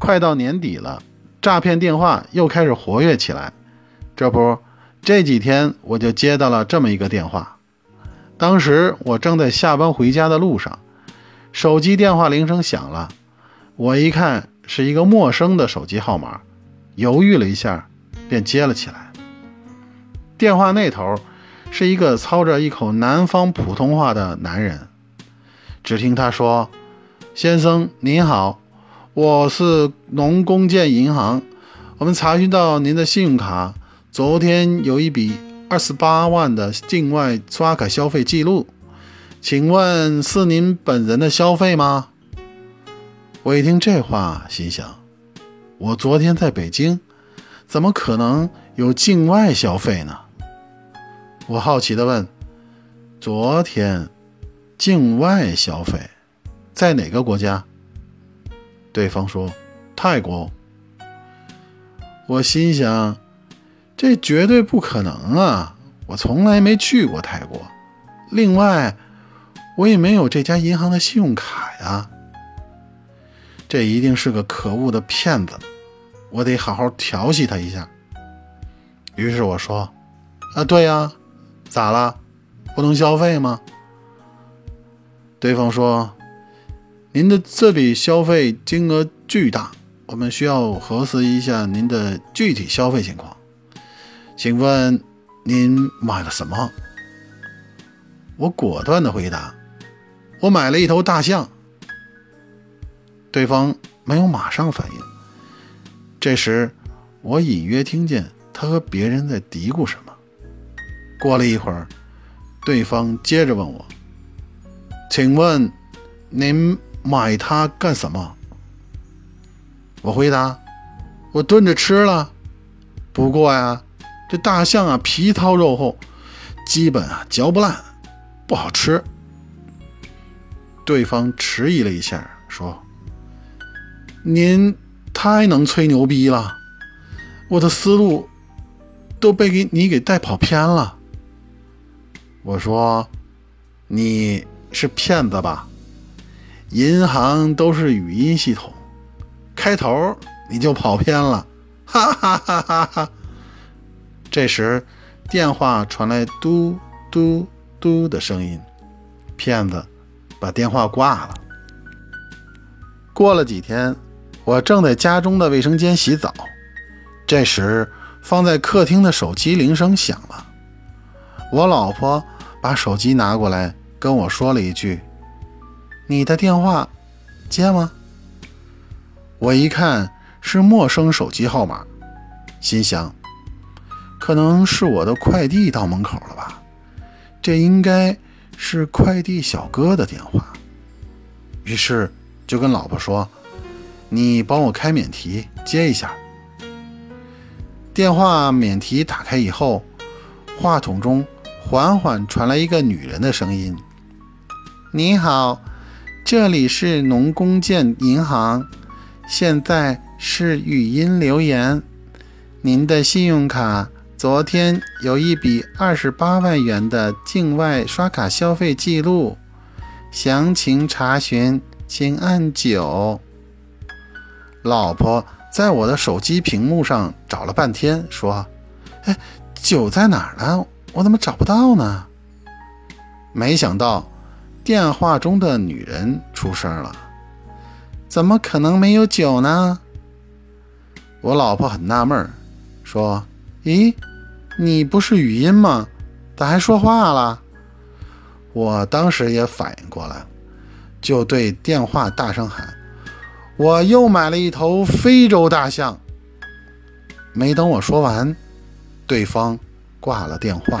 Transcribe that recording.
快到年底了，诈骗电话又开始活跃起来。这不，这几天我就接到了这么一个电话。当时我正在下班回家的路上，手机电话铃声响了。我一看是一个陌生的手机号码，犹豫了一下，便接了起来。电话那头是一个操着一口南方普通话的男人。只听他说：“先生您好，我是农工建银行，我们查询到您的信用卡昨天有一笔。”二十八万的境外刷卡消费记录，请问是您本人的消费吗？我一听这话，心想：我昨天在北京，怎么可能有境外消费呢？我好奇地问：昨天境外消费在哪个国家？对方说：泰国。我心想。这绝对不可能啊！我从来没去过泰国，另外，我也没有这家银行的信用卡呀。这一定是个可恶的骗子，我得好好调戏他一下。于是我说：“啊，对呀，咋了？不能消费吗？”对方说：“您的这笔消费金额巨大，我们需要核实一下您的具体消费情况。”请问您买了什么？我果断的回答：“我买了一头大象。”对方没有马上反应。这时，我隐约听见他和别人在嘀咕什么。过了一会儿，对方接着问我：“请问您买它干什么？”我回答：“我炖着吃了。不过呀。”这大象啊，皮糙肉厚，基本啊嚼不烂，不好吃。对方迟疑了一下，说：“您太能吹牛逼了，我的思路都被给你给带跑偏了。”我说：“你是骗子吧？银行都是语音系统，开头你就跑偏了，哈哈哈哈哈！”这时，电话传来嘟嘟嘟的声音，骗子把电话挂了。过了几天，我正在家中的卫生间洗澡，这时放在客厅的手机铃声响了。我老婆把手机拿过来跟我说了一句：“你的电话接吗？”我一看是陌生手机号码，心想。可能是我的快递到门口了吧？这应该是快递小哥的电话。于是就跟老婆说：“你帮我开免提接一下。”电话免提打开以后，话筒中缓缓传来一个女人的声音：“你好，这里是农工建银行，现在是语音留言，您的信用卡。”昨天有一笔二十八万元的境外刷卡消费记录，详情查询请按九。老婆在我的手机屏幕上找了半天，说：“哎，九在哪儿呢？我怎么找不到呢？”没想到电话中的女人出声了：“怎么可能没有酒呢？”我老婆很纳闷，说：“咦？”你不是语音吗？咋还说话了？我当时也反应过来，就对电话大声喊：“我又买了一头非洲大象。”没等我说完，对方挂了电话。